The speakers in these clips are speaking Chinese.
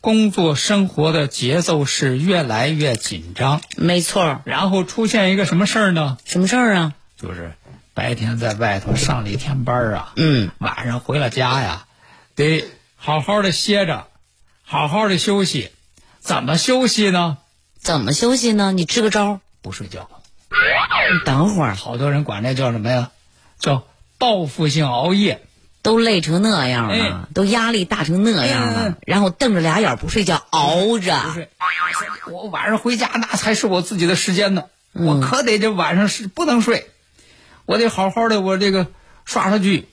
工作生活的节奏是越来越紧张，没错，然后出现一个什么事儿呢？什么事儿啊？就是白天在外头上了一天班儿啊，嗯，晚上回了家呀，得好好的歇着，好好的休息。怎么休息呢？怎么休息呢？你支个招。不睡觉。你等会儿，好多人管这叫什么呀？叫报复性熬夜。都累成那样了，哎都压力大成那样了，嗯然后瞪着俩眼儿不睡觉，熬着。不睡。我晚上回家那才是我自己的时间呢，嗯我可得这晚上是不能睡，我得好好的我这个刷刷剧，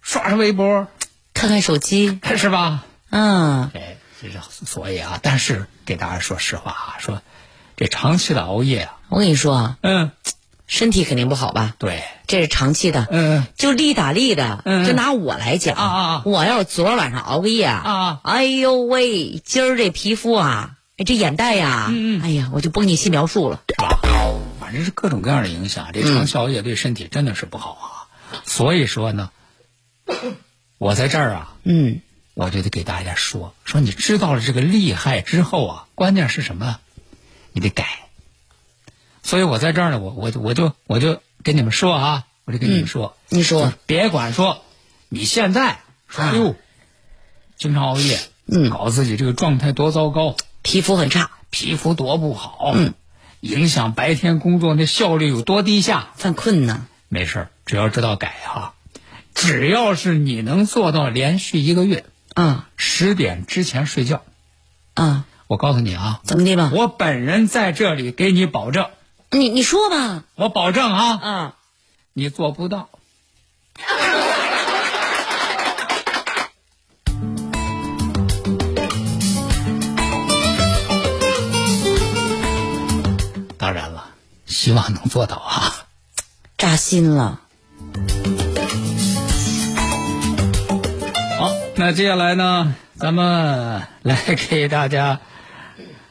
刷刷微博，看看手机，是吧？嗯，哎，这是所以啊，但是给大家说实话啊，说这长期的熬夜啊，我跟你说啊，嗯，身体肯定不好吧？对，这是长期的，嗯就利打利的。嗯就拿我来讲啊啊啊我要是昨儿晚上熬个夜啊哎呦喂，今儿这皮肤啊，哎这眼袋呀，嗯嗯哎呀，我就不跟你细描述了。反正是各种各样的影响，这长期熬夜对身体真的是不好啊。所以说呢，我在这儿啊，嗯，我就得给大家说说，你知道了这个厉害之后啊，关键是什么？你得改。所以我在这儿呢，我我就我就我就跟你们说啊，我就跟你们说，你说，别管说你现在说啊哎呦，经常熬夜，嗯搞自己这个状态多糟糕，皮肤很差，皮肤多不好，嗯，影响白天工作那效率有多低下。犯困呢。没事儿，只要知道改哈，只要是你能做到连续一个月啊十点之前睡觉，啊，我告诉你啊，怎么的吧？我本人在这里给你保证，你你说吧。我保证啊，嗯，你做不到。当然了，希望能做到啊。扎心了。好，那接下来呢，咱们来给大家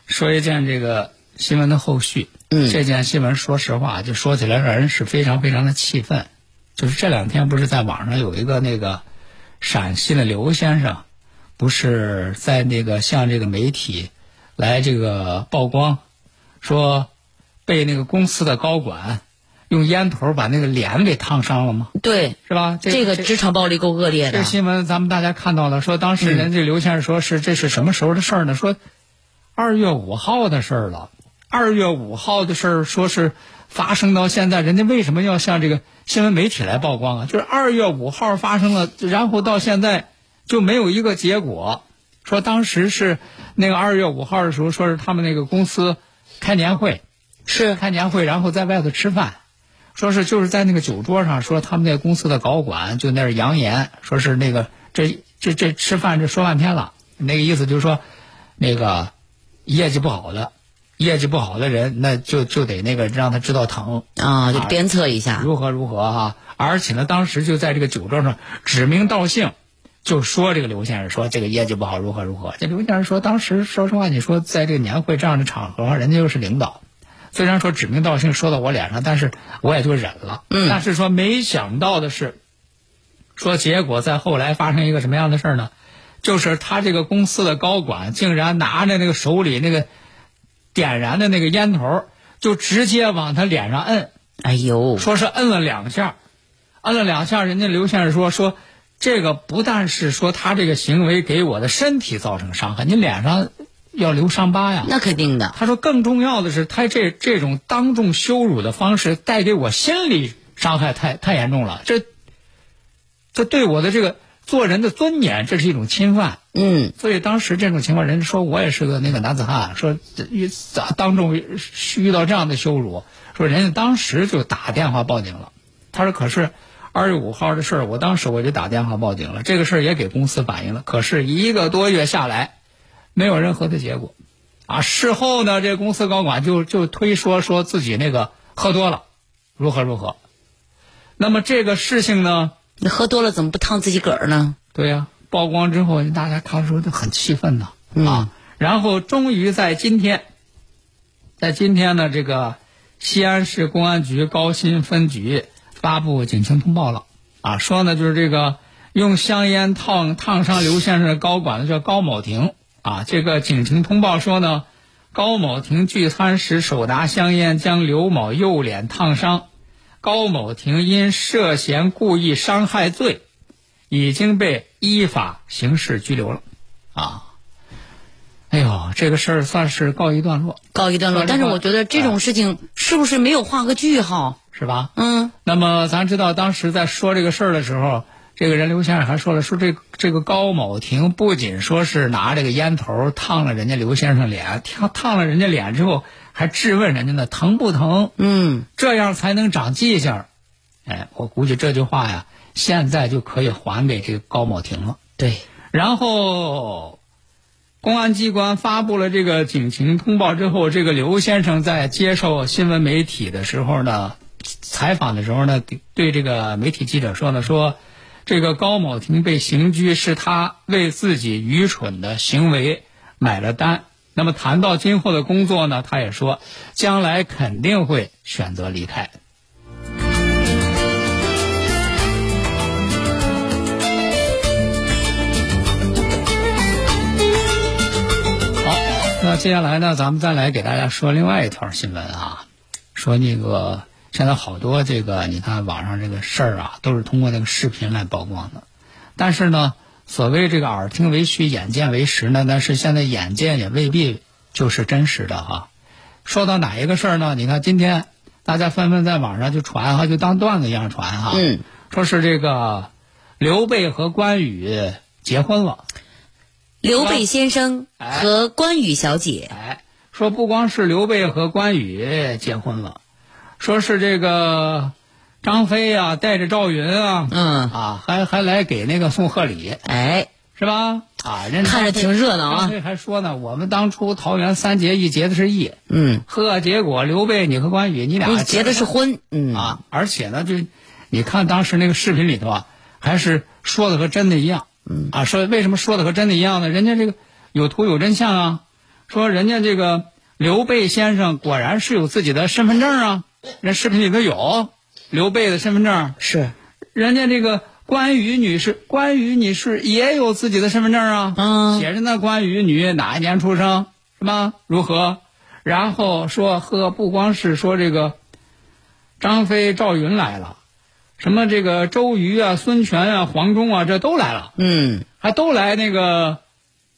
说一件这个新闻的后续。嗯这件新闻说实话，就说起来让人是非常非常的气愤。就是这两天不是在网上有一个那个陕西的刘先生，不是在那个向这个媒体来这个曝光，说被那个公司的高管用烟头把那个脸给烫伤了吗？对，是吧？这个职场暴力够恶劣的这个。新闻咱们大家看到了，说当时人家刘先生说是这是什么时候的事儿呢？说二月五号的事儿了。二月五号的事儿，说是发生到现在，人家为什么要向这个新闻媒体来曝光啊？就是二月五号发生了，然后到现在就没有一个结果。说当时是那个二月五号的时候，说是他们那个公司开年会，是开年会，然后在外头吃饭，说是就是在那个酒桌上，说他们那个公司的高管就那儿扬言，说是那个这这这吃饭这说半天了，那个意思就是说，那个业绩不好的，业绩不好的人，那就就得那个让他知道疼啊，就鞭策一下。如何如何哈、而且呢，当时就在这个酒桌上指名道姓，就说这个刘先生说这个业绩不好，如何如何。这刘先生说，当时说实话，你说在这个年会这样的场合，人家又是领导，虽然说指名道姓说到我脸上，但是我也就忍了。嗯但是说没想到的是，说结果在后来发生一个什么样的事儿呢？就是他这个公司的高管竟然拿着那个手里那个点燃的那个烟头，就直接往他脸上摁。哎呦，说是摁了两下，摁了两下，人家刘先生说说，这个不但是说他这个行为给我的身体造成伤害，你脸上要留伤疤呀。那肯定的。他说，更重要的是，他这这种当众羞辱的方式带给我心理伤害太太严重了，这这对我的这个做人的尊严，这是一种侵犯。嗯，所以当时这种情况，人家说我也是个那个男子汉，说遇当众遇到这样的羞辱，说人家当时就打电话报警了。他说，可是二月五号的事儿，我当时我就打电话报警了，这个事儿也给公司反映了。可是一个多月下来，没有任何的结果。啊，事后呢，这公司高管就就推说说自己那个喝多了，如何如何。那么这个事情呢？你喝多了怎么不烫自己个儿呢？对呀。曝光之后，大家看的时候就很气愤呐啊！然后终于在今天，在今天呢，这个西安市公安局高新分局发布警情通报了啊，说呢就是这个用香烟烫烫伤刘先生的高管呢叫高某婷啊，这个警情通报说呢，高某婷聚餐时手拿香烟将刘某右脸烫伤，高某婷因涉嫌故意伤害罪。已经被依法刑事拘留了，啊，哎呦，这个事儿算是告一段落，告一段落。但是我觉得这种事情是不是没有画个句号，是吧？嗯。那么咱知道，当时在说这个事儿的时候，这个人刘先生还说了，说这这个高某婷不仅说是拿这个烟头烫了人家刘先生脸，烫烫了人家脸之后，还质问人家呢疼不疼？嗯，这样才能长记性。哎，我估计这句话呀。现在就可以还给这个高某婷了。对，然后公安机关发布了这个警情通报之后，这个刘先生在接受新闻媒体的时候呢，采访的时候呢，对这个媒体记者说呢，说这个高某婷被刑拘是他为自己愚蠢的行为买了单。那么谈到今后的工作呢，他也说将来肯定会选择离开。好那接下来呢，咱们再来给大家说另外一条新闻啊，说那个现在好多这个你看网上这个事儿啊，都是通过那个视频来曝光的。但是呢，所谓这个耳听为虚，眼见为实呢，但是现在眼见也未必就是真实的哈。说到哪一个事儿呢？你看今天大家纷纷在网上就传哈，就当段子一样传哈，嗯，说是这个刘备和关羽结婚了。刘备先生和关羽小姐，哎，说不光是刘备和关羽结婚了，说是这个张飞啊带着赵云啊，嗯啊还还来给那个送贺礼，哎，是吧？啊，人看着挺热闹啊。张飞还说呢，我们当初桃园三结义结的是义，嗯，呵，结果刘备你和关羽你俩结的是婚，嗯啊，而且呢，就你看当时那个视频里头啊，还是说的和真的一样。嗯啊，说为什么说的和真的一样呢？人家这个有图有真相啊，说人家这个刘备先生果然是有自己的身份证啊，人视频里头有刘备的身份证是，人家这个关羽女士，关羽女士也有自己的身份证啊，嗯，写着呢，关羽女哪一年出生，是吧？如何？然后说呵，不光是说这个张飞、赵云来了。什么这个周瑜啊、孙权啊、黄忠啊，这都来了，嗯，还都来那个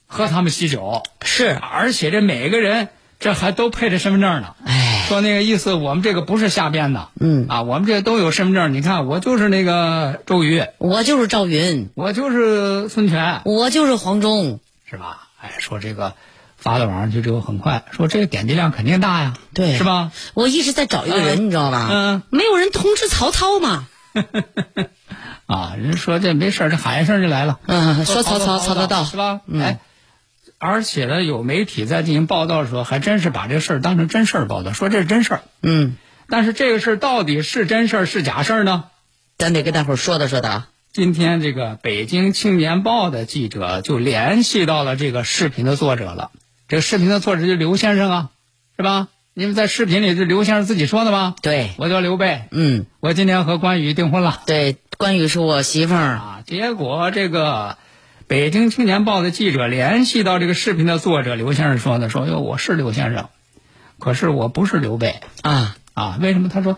喝他们喜酒，是，而且这每个人这还都配着身份证呢，哎，说那个意思，我们这个不是瞎编的，嗯，啊，我们这都有身份证，你看我就是那个周瑜，我就是赵云，我就是孙权，我就是黄忠，是吧？哎，说这个发到网上去之后很快，说这个点击量肯定大呀，对，是吧？我一直在找一个人，你知道吧？嗯，没有人通知曹操嘛。啊，人说这没事这喊一声就来了。嗯，说曹操，曹操到是吧？哎，而且呢，有媒体在进行报道的时候，还真是把这事儿当成真事儿报道，说这是真事儿。嗯，但是这个事儿到底是真事儿是假事儿呢？咱得跟大伙儿说道说道。今天这个《北京青年报》的记者就联系到了这个视频的作者了。这个视频的作者就是刘先生啊，是吧？因为在视频里是刘先生自己说的吗？对，我叫刘备，嗯，我今天和关羽订婚了。对，关羽是我媳妇儿啊。结果这个《北京青年报》的记者联系到这个视频的作者刘先生说呢，说哟，我是刘先生，可是我不是刘备啊啊？为什么？他说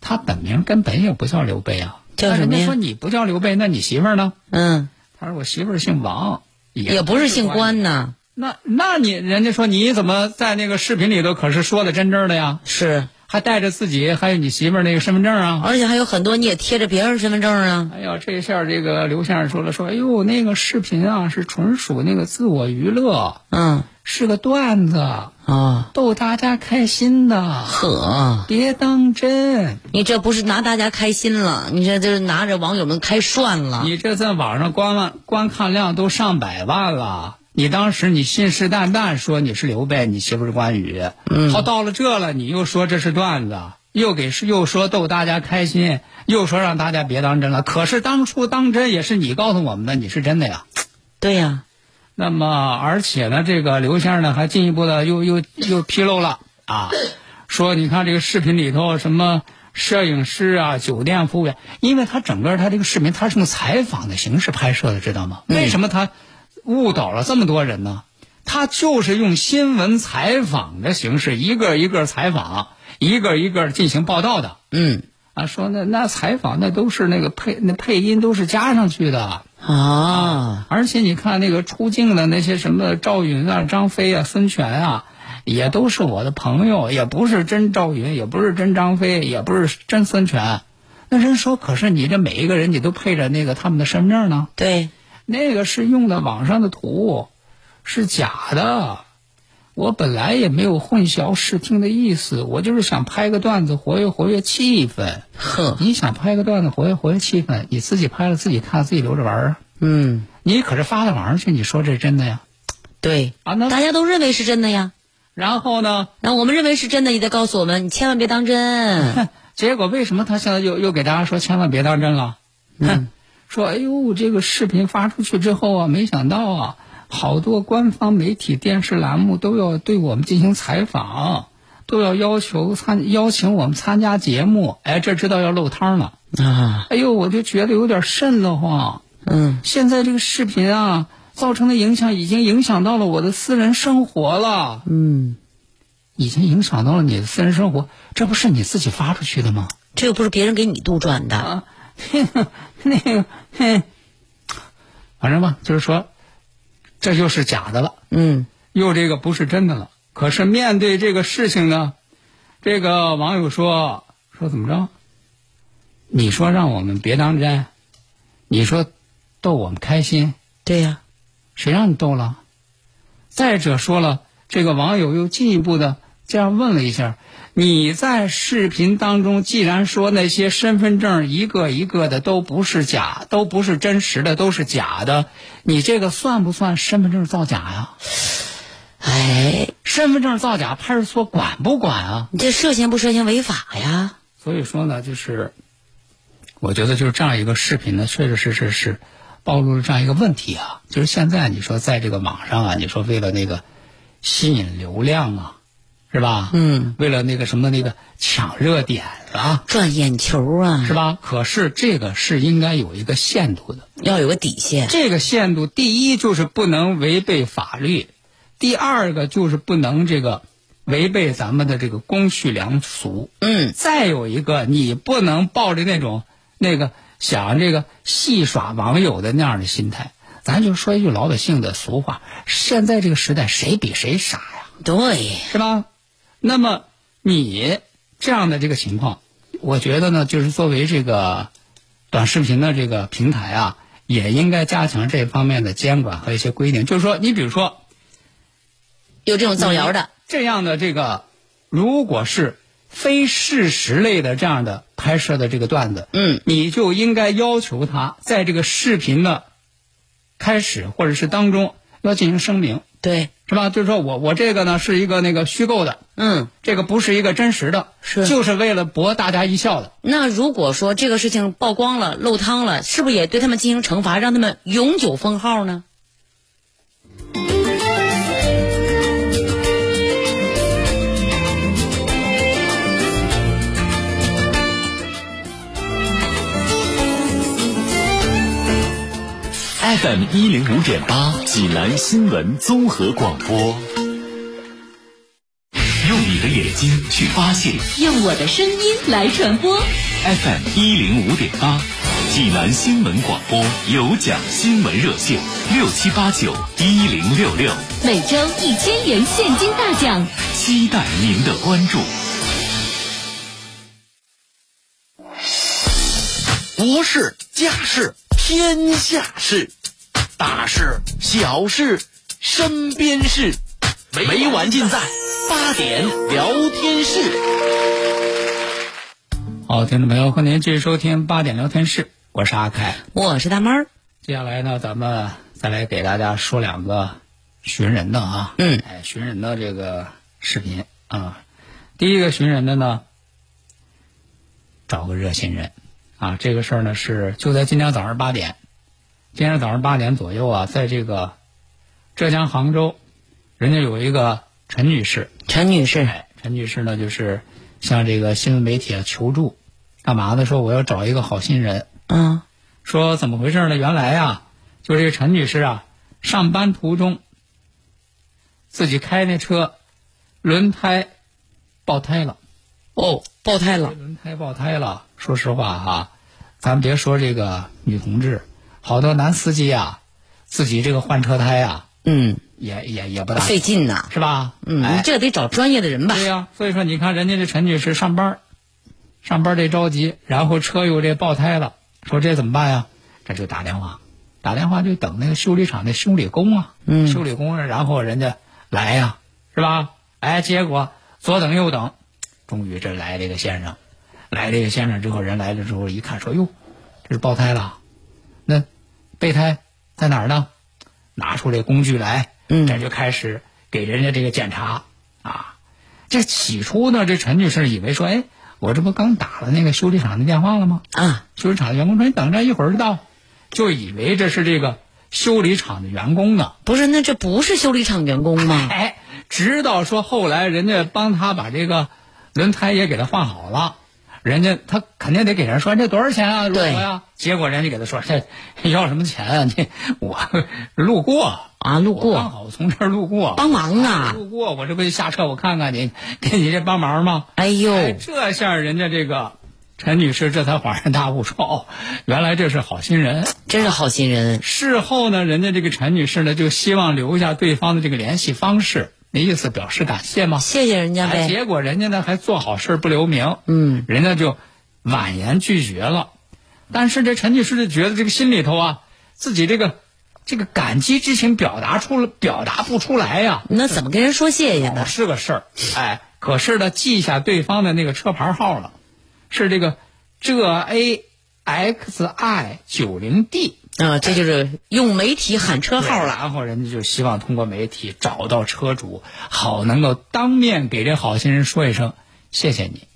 他本名根本也不叫刘备啊。叫什么呀人家说？你不叫刘备，那你媳妇儿呢？嗯，他说我媳妇儿姓王，也不是姓关。关呐，那那你人家说你怎么在那个视频里头可是说的真真的呀？是，还带着自己还有你媳妇儿那个身份证啊？而且还有很多你也贴着别人身份证啊。哎呀，这下这个刘先生说了，说哎呦那个视频啊是纯属那个自我娱乐，嗯，是个段子，啊，逗大家开心的，呵，别当真。你这不是拿大家开心了，你这就是拿着网友们开涮了。你这在网上观望观看量都上百万了。你当时你信誓旦旦说你是刘备，你媳妇是关羽，嗯，好到了这了，你又说这是段子，又给又说逗大家开心，又说让大家别当真了。可是当初当真也是你告诉我们的，你是真的呀。对呀、那么，而且呢，这个刘先生呢还进一步的又又又披露了啊，说你看这个视频里头什么摄影师啊、酒店服务员，因为他整个他这个视频他是用采访的形式拍摄的，知道吗？为什么他误导了这么多人呢？他就是用新闻采访的形式，一个一个采访，一个一个进行报道的。嗯，啊，说那那采访那都是那个配那配音都是加上去的。啊，而且你看那个出镜的那些什么赵云啊、张飞啊、孙权啊，也都是我的朋友，也不是真赵云，也不是真张飞，也不是真孙权。那人说，可是你这每一个人你都配着那个他们的身份证呢？对，那个是用的网上的图，是假的。我本来也没有混淆视听的意思，我就是想拍个段子活跃活跃气氛。呵，你想拍个段子活跃活跃气氛，你自己拍了自己看，自己留着玩儿啊。嗯，你可是发到网上去，你说这是真的呀？对，啊，那大家都认为是真的呀。然后呢？那我们认为是真的，你得告诉我们，你千万别当真。结果为什么他现在又又给大家说千万别当真了？嗯，说哎呦，这个视频发出去之后啊，没想到啊，好多官方媒体、电视栏目都要对我们进行采访，都要要求参邀请我们参加节目。哎，这知道要漏汤了。啊，哎呦，我就觉得有点瘆得慌。嗯，现在这个视频啊，造成的影响已经影响到了我的私人生活了。嗯，已经影响到了你的私人生活，这不是你自己发出去的吗？这又不是别人给你杜撰的。啊，那个，哼，反正吧，就是说，这就是假的了，嗯，又这个不是真的了。可是面对这个事情呢，这个网友说说怎么着？你说让我们别当真，你说逗我们开心，对呀、谁让你逗了？再者说了，这个网友又进一步的这样问了一下：你在视频当中既然说那些身份证一个一个的都不是假，都不是真实的，都是假的，你这个算不算身份证造假呀？哎，身份证造假，派出所管不管啊？你这涉嫌不涉嫌违法呀？所以说呢，就是我觉得就是这样一个视频呢，确确实实是暴露了这样一个问题啊，就是现在你说在这个网上啊，你说为了那个吸引流量啊，是吧？嗯，为了那个什么那个抢热点啊，赚眼球啊，是吧？可是这个是应该有一个限度的，要有个底线。这个限度第一就是不能违背法律，第二个就是不能这个违背咱们的这个公序良俗。嗯，再有一个，你不能抱着那种那个想这个戏耍网友的那样的心态。咱就说一句老百姓的俗话：现在这个时代，谁比谁傻呀？对，是吧？那么你这样的这个情况，我觉得呢，就是作为这个短视频的这个平台啊，也应该加强这方面的监管和一些规定。就是说，你比如说有这种造谣的，这样的这个，如果是非事实类的这样的拍摄的这个段子，嗯，你就应该要求他在这个视频的开始或者是当中要进行声明，对，是吧？就是说我我这个呢是一个那个虚构的，嗯。这个不是一个真实的，是就是为了博大家一笑的。那如果说这个事情曝光了、漏汤了，是不是也对他们进行惩罚，让他们永久封号呢？FM 一零五点八，济南新闻综合广播。的眼睛去发现用我的声音来传播。FM 一零五点八，济南新闻广播有奖新闻热线六七八九一零六六，每周一千元现金大奖，期待您的关注。国事、家事、天下事，大事、小事、身边事，每晚尽在八点聊天室。好，听众朋友，欢迎您继续收听八点聊天室，我是阿凯。我是大猫儿。接下来呢，咱们再来给大家说两个寻人的啊，嗯，哎，寻人的这个视频啊。第一个寻人的呢，找个热心人啊，这个事儿呢是就在今天早上八点，今天早上八点左右啊，在这个浙江杭州，人家有一个陈女士，陈女士，哎，陈女士呢就是向这个新闻媒体啊求助，干嘛呢？说我要找一个好心人，嗯，说怎么回事呢？原来呀，就这个陈女士啊，上班途中自己开那车，轮胎爆胎了。哦，爆胎了，轮胎爆胎了。说实话哈、咱别说这个女同志，好多男司机啊，自己这个换车胎啊，嗯，也也也不大费劲呐。是吧？嗯，哎你这得找专业的人吧？对呀、所以说你看人家这陈女士上班，上班这着急，然后车又这爆胎了，说这怎么办呀？这就打电话，打电话就等那个修理厂那修理工啊，嗯修理工，然后人家来呀，是吧？哎，结果左等右等，终于这来这个先生，来这个先生之后，人来了之后一看说哟，这是爆胎了，那备胎在哪儿呢？拿出这工具来，嗯这就开始给人家这个检查啊。这起初呢，这陈女士以为说，哎，我这不刚打了那个修理厂的电话了吗？啊，修理厂的员工说，你等着，一会儿就到，就以为这是这个修理厂的员工呢。不是，那这不是修理厂员工吗？哎，直到说后来人家帮他把这个轮胎也给他换好了，人家他肯定得给人说这多少钱啊？如何呀？结果人家给他说这要什么钱啊？这我 路过啊，路过刚好从这儿路过，帮忙啊路过我这不就下车我看看你，给你这帮忙吗？哎呦，哎，这下人家这个陈女士这才恍然大悟说哦，原来这是好心人。真是好心人。事后呢，人家这个陈女士呢就希望留下对方的这个联系方式，那意思表示感谢吗。谢谢人家哎，呗。结果人家呢还做好事不留名，嗯，人家就婉言拒绝了。但是这陈女士就觉得这个心里头啊，自己这个这个感激之情表达出了，表达不出来呀、那怎么跟人说谢谢哦呢？是个事儿，哎，可是呢，记下对方的那个车牌号了，是这个浙 A X I 九零 D 啊，这就是用媒体喊车号了。然后人家就希望通过媒体找到车主，好能够当面给这好心人说一声谢谢你。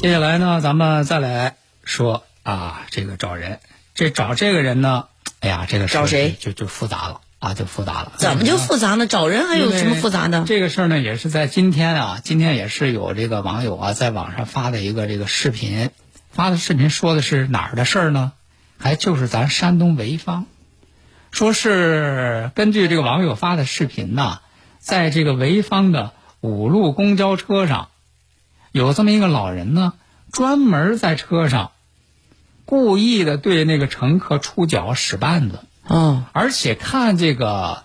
接下来呢，咱们再来说啊，这个找人，这找这个人呢，哎呀，这个事儿找谁就就复杂了啊，就复杂了。怎么就复杂呢？找人还有什么复杂的？这个事儿呢，也是在今天啊，今天也是有这个网友啊在网上发的一个这个视频，发的视频说的是哪儿的事儿呢？还就是咱山东潍坊，说是根据这个网友发的视频呐，在这个潍坊的五路公交车上，有这么一个老人呢，专门在车上故意的对那个乘客出脚使绊子。哦，而且看这个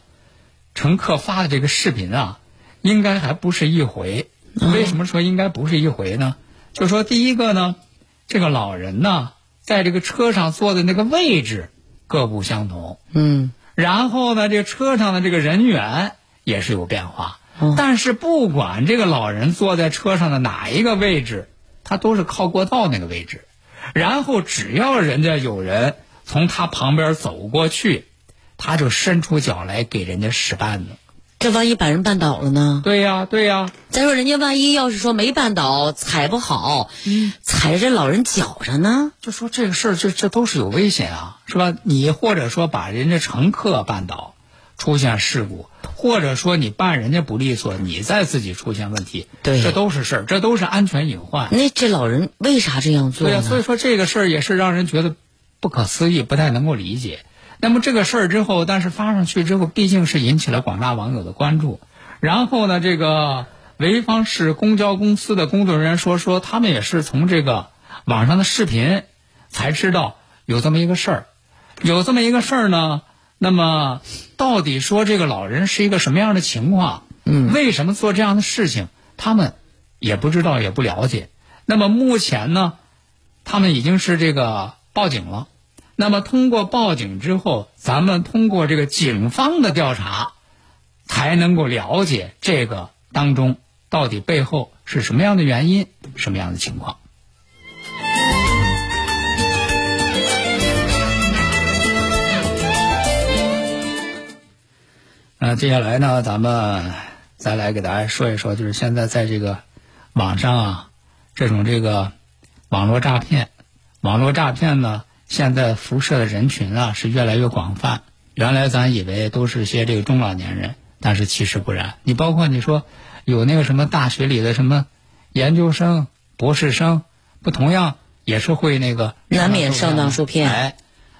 乘客发的这个视频啊，应该还不是一回。为什么说应该不是一回呢？就说第一个呢，这个老人呢，在这个车上坐的那个位置各不相同，嗯，然后呢，这个车上的这个人员也是有变化。但是不管这个老人坐在车上的哪一个位置，他都是靠过道那个位置。然后只要人家有人从他旁边走过去，他就伸出脚来给人家使绊子。这万一把人绊倒了呢？对呀、对呀、再说人家万一要是说没绊倒，踩不好，嗯踩着这老人脚上呢？就说这个事儿，这这都是有危险啊，是吧？你或者说把人家乘客绊倒，出现事故，或者说你办人家不利索，你再自己出现问题，对这都是事儿，这都是安全隐患。那这老人为啥这样做对呀、呢？所以说这个事儿也是让人觉得不可思议，不太能够理解。那么这个事儿之后，但是发上去之后，毕竟是引起了广大网友的关注。然后呢，这个潍坊市公交公司的工作人员说，说他们也是从这个网上的视频才知道有这么一个事儿，有这么一个事儿呢。那么，到底说这个老人是一个什么样的情况？嗯，为什么做这样的事情？他们也不知道，也不了解。那么目前呢，他们已经是这个报警了。那么通过报警之后，咱们通过这个警方的调查，才能够了解这个当中到底背后是什么样的原因，什么样的情况。那接下来呢，咱们再来给大家说一说，就是现在在这个网上啊，这种这个网络诈骗，网络诈骗呢，现在辐射的人群啊是越来越广泛。原来咱以为都是些这个中老年人，但是其实不然。你包括你说有那个什么大学里的什么研究生、博士生，不同样也是会那个难免上当受骗。哎，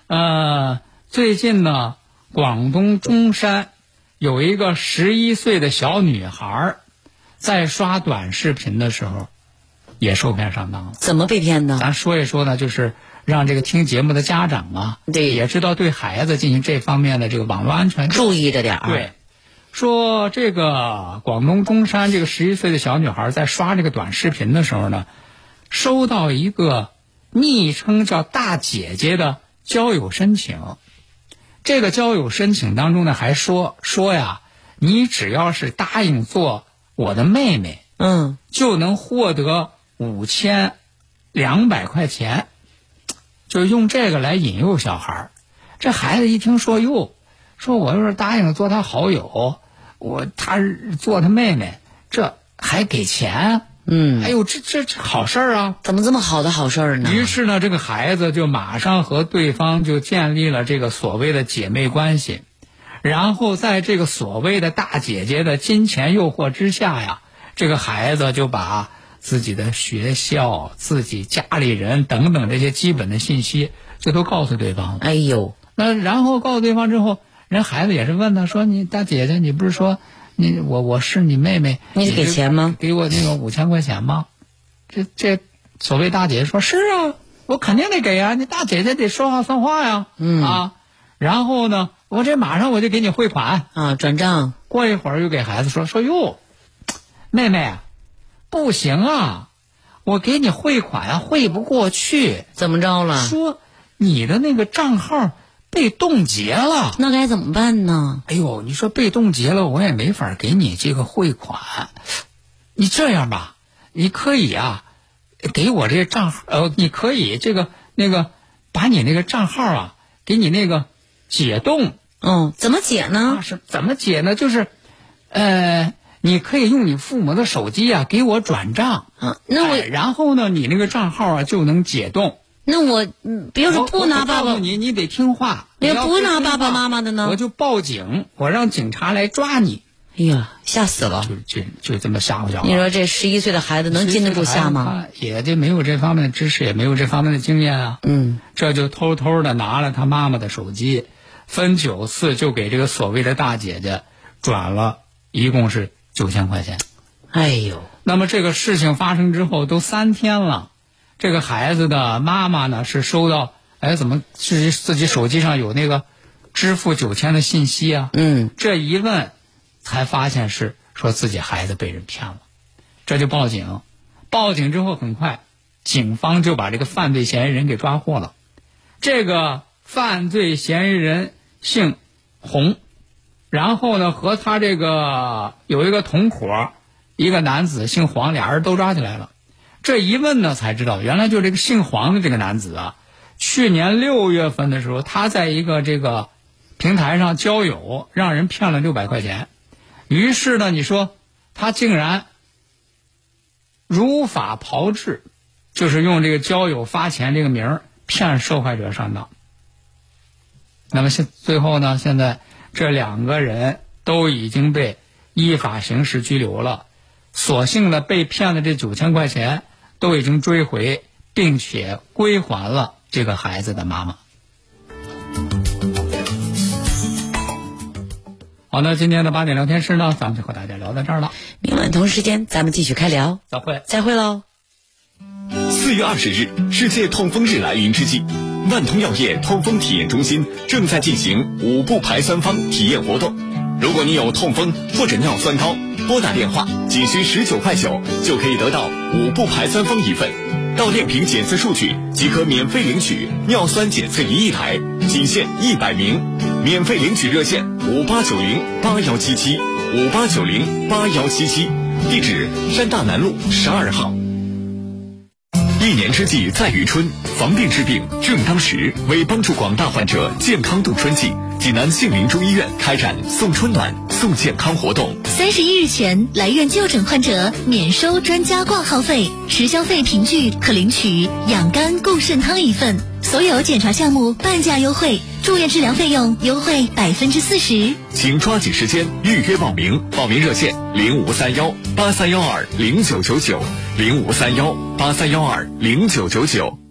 呃，最近呢，广东中山。有一个十一岁的小女孩，在刷短视频的时候，也受骗上当了。怎么被骗的？咱说一说呢，就是让这个听节目的家长啊，对，也知道对孩子进行这方面的这个网络安全注意着点儿。对，说这个广东中山这个十一岁的小女孩在刷这个短视频的时候呢，收到一个昵称叫“大姐姐”的交友申请。这个交友申请当中呢，还说说呀，你只要是答应做我的妹妹，嗯，就能获得五千两百块钱，就用这个来引诱小孩儿。这孩子一听说哟，说我要是答应做他好友，我他做他妹妹，这还给钱。嗯，哎呦，这这这好事儿啊！怎么这么好的好事儿呢？于是呢，这个孩子就马上和对方就建立了这个所谓的姐妹关系，然后在这个所谓的大姐姐的金钱诱惑之下呀，这个孩子就把自己的学校、自己家里人等等这些基本的信息就都告诉对方了。哎呦，那然后告诉对方之后，人孩子也是问他说：“你大姐姐，你不是说？”你我我是你妹妹，你给钱吗？给我那个五千块钱吗？这这所谓大姐姐说是啊，我肯定得给啊，你大姐姐得说话算话呀，嗯啊，然后呢，我这马上我就给你汇款啊，转账。过一会儿又给孩子说说哟，妹妹，不行啊，我给你汇款啊，汇不过去，怎么着了？说你的那个账号。被冻结了，那该怎么办呢？哎呦，你说被冻结了，我也没法给你这个汇款。你这样吧，你可以啊，给我这个账号，呃，你可以这个那个，把你那个账号啊，给你那个解冻。嗯，怎么解呢？是怎么解呢？就是，呃，你可以用你父母的手机啊，给我转账。嗯，那我然后呢，你那个账号啊就能解冻。那我，比如说不拿爸爸，你你得听话。你要不拿爸爸妈妈的呢？我就报警，我让警察来抓你。哎呀，吓死了！就就就这么吓唬小孩。你说这十一岁的孩子能经得住吓吗？也就没有这方面的知识，也没有这方面的经验啊。嗯。这就偷偷的拿了他妈妈的手机，分九次就给这个所谓的大姐姐转了，一共是九千块钱。哎呦！那么这个事情发生之后都三天了。这个孩子的妈妈呢是收到，哎，怎么自己自己手机上有那个支付九千的信息啊？嗯，这一问，才发现是说自己孩子被人骗了，这就报警。报警之后，很快警方就把这个犯罪嫌疑人给抓获了。这个犯罪嫌疑人姓洪，然后呢和他这个有一个同伙，一个男子姓黄，俩人都抓起来了。这一问呢，才知道原来就这个姓黄的这个男子啊，去年六月份的时候，他在一个这个平台上交友，让人骗了六百块钱。于是呢，你说他竟然如法炮制，就是用这个交友发钱这个名儿骗受害者上当。那么现最后呢，现在这两个人都已经被依法刑事拘留了，所幸呢，被骗的这九千块钱。都已经追回，并且归还了这个孩子的妈妈。好，那今天的八点聊天室呢，咱们就和大家聊到这儿了。明晚同时间咱们继续开聊，再会。再会喽。四月二十日，世界痛风日来临之际，万通药业痛风体验中心正在进行五步排三方体验活动。如果你有痛风或者尿酸高，拨打电话仅需十九块九就可以得到五步排酸方一份，到链瓶检测数据即可免费领取尿酸检测仪一台，仅限一百名，免费领取热线五八九零八幺七七五八九零八幺七七，地址山大南路十二号。一年之计在于春，防病治病正当时。为帮助广大患者健康度春季，济南杏林中医院开展送春暖、送健康活动。三十一日前来院就诊患者免收专家挂号费，持消费凭据可领取养肝固肾汤一份。所有检查项目半价优惠，住院治疗费用优惠百分之四十。请抓紧时间预约报名，报名热线零五三幺八三幺二零九九九零五三幺八三幺二零九九九。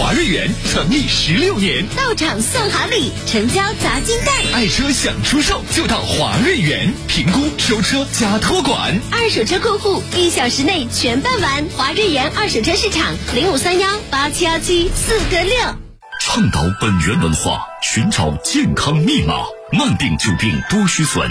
华瑞源成立十六年，到场送好礼，成交砸金蛋。爱车想出售就到华瑞源，评估收车加托管。二手车过户一小时内全办完。华瑞源二手车市场零五三幺八七幺七四个六。倡导本源文化，寻找健康密码。慢病久病多虚损，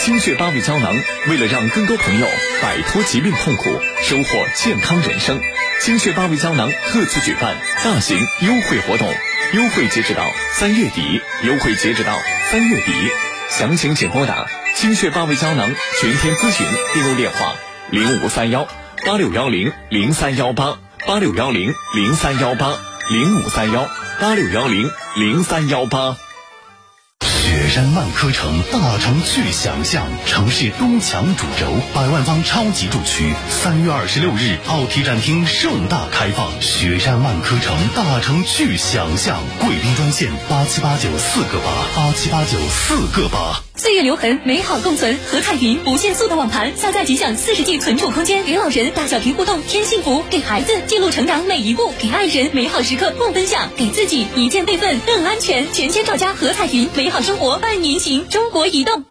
清血八味胶囊，为了让更多朋友摆脱疾病痛苦，收获健康人生，清血八味胶囊特此举办大型优惠活动，优惠截止到三月底，优惠截止到三月底，详情请拨打清血八味胶囊全天咨询订购电话零五三幺八六幺零零三幺八八六幺零零三幺八零五三幺八六幺零零三幺八。雪山万科城大城去想象，城市东墙主轴，百万方超级住区，三月二十六日奥体展厅盛大开放。雪山万科城大城去想象，贵宾专线八七八九四个八八七八九四个八。岁月留痕，美好共存。和彩云不限速的网盘，下载即享四十 G 存储空间，给老人大小屏互动添幸福，给孩子记录成长每一步，给爱人美好时刻共分享，给自己一键备份更安全。全千兆家和彩云，美好生活伴您行。中国移动。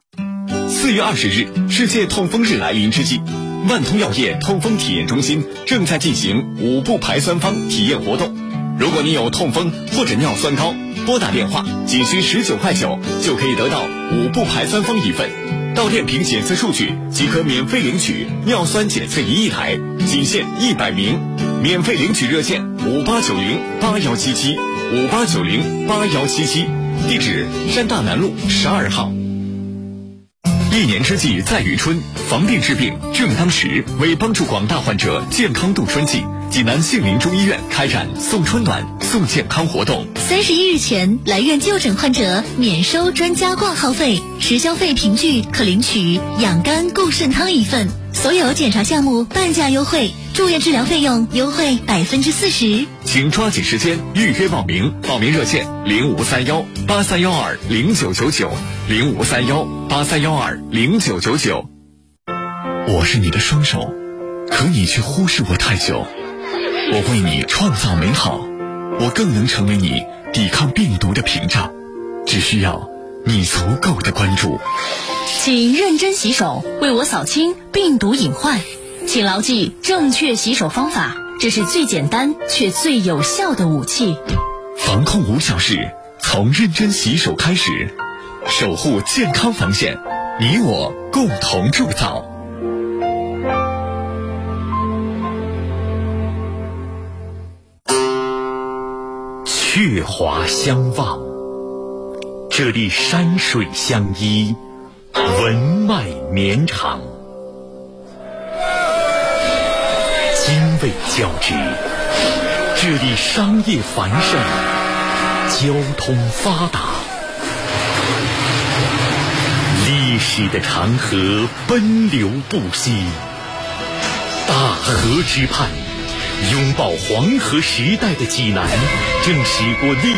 四月二十日，世界痛风日来临之际，万通药业痛风体验中心正在进行五步排酸方体验活动。如果你有痛风或者尿酸高，拨打电话仅需十九块九就可以得到五步排酸方一份，到链瓶检测数据即可免费领取尿酸检测仪一台，仅限一百名，免费领取热线五八九零八幺七七五八九零八幺七七，地址山大南路十二号。一年之计在于春，防病治病正当时。为帮助广大患者健康度春季，济南杏林中医院开展送春暖、送健康活动。三十一日前来院就诊患者免收专家挂号费，持消费凭据可领取养肝固肾汤一份。所有检查项目半价优惠，住院治疗费用优惠百分之四十。请抓紧时间预约报名，报名热线零五三幺八三幺二零九九九零五三幺八三幺二零九九九。我是你的双手，可你却忽视我太久。我为你创造美好，我更能成为你抵抗病毒的屏障，只需要你足够的关注。请认真洗手，为我扫清病毒隐患。请牢记正确洗手方法，这是最简单却最有效的武器。防控无小事，从认真洗手开始，守护健康防线，你我共同铸造。鹊华相望，这里山水相依，文脉绵长，经纬交织，这里商业繁盛，交通发达，历史的长河奔流不息，大河之畔，拥抱黄河时代的济南，正驶过历。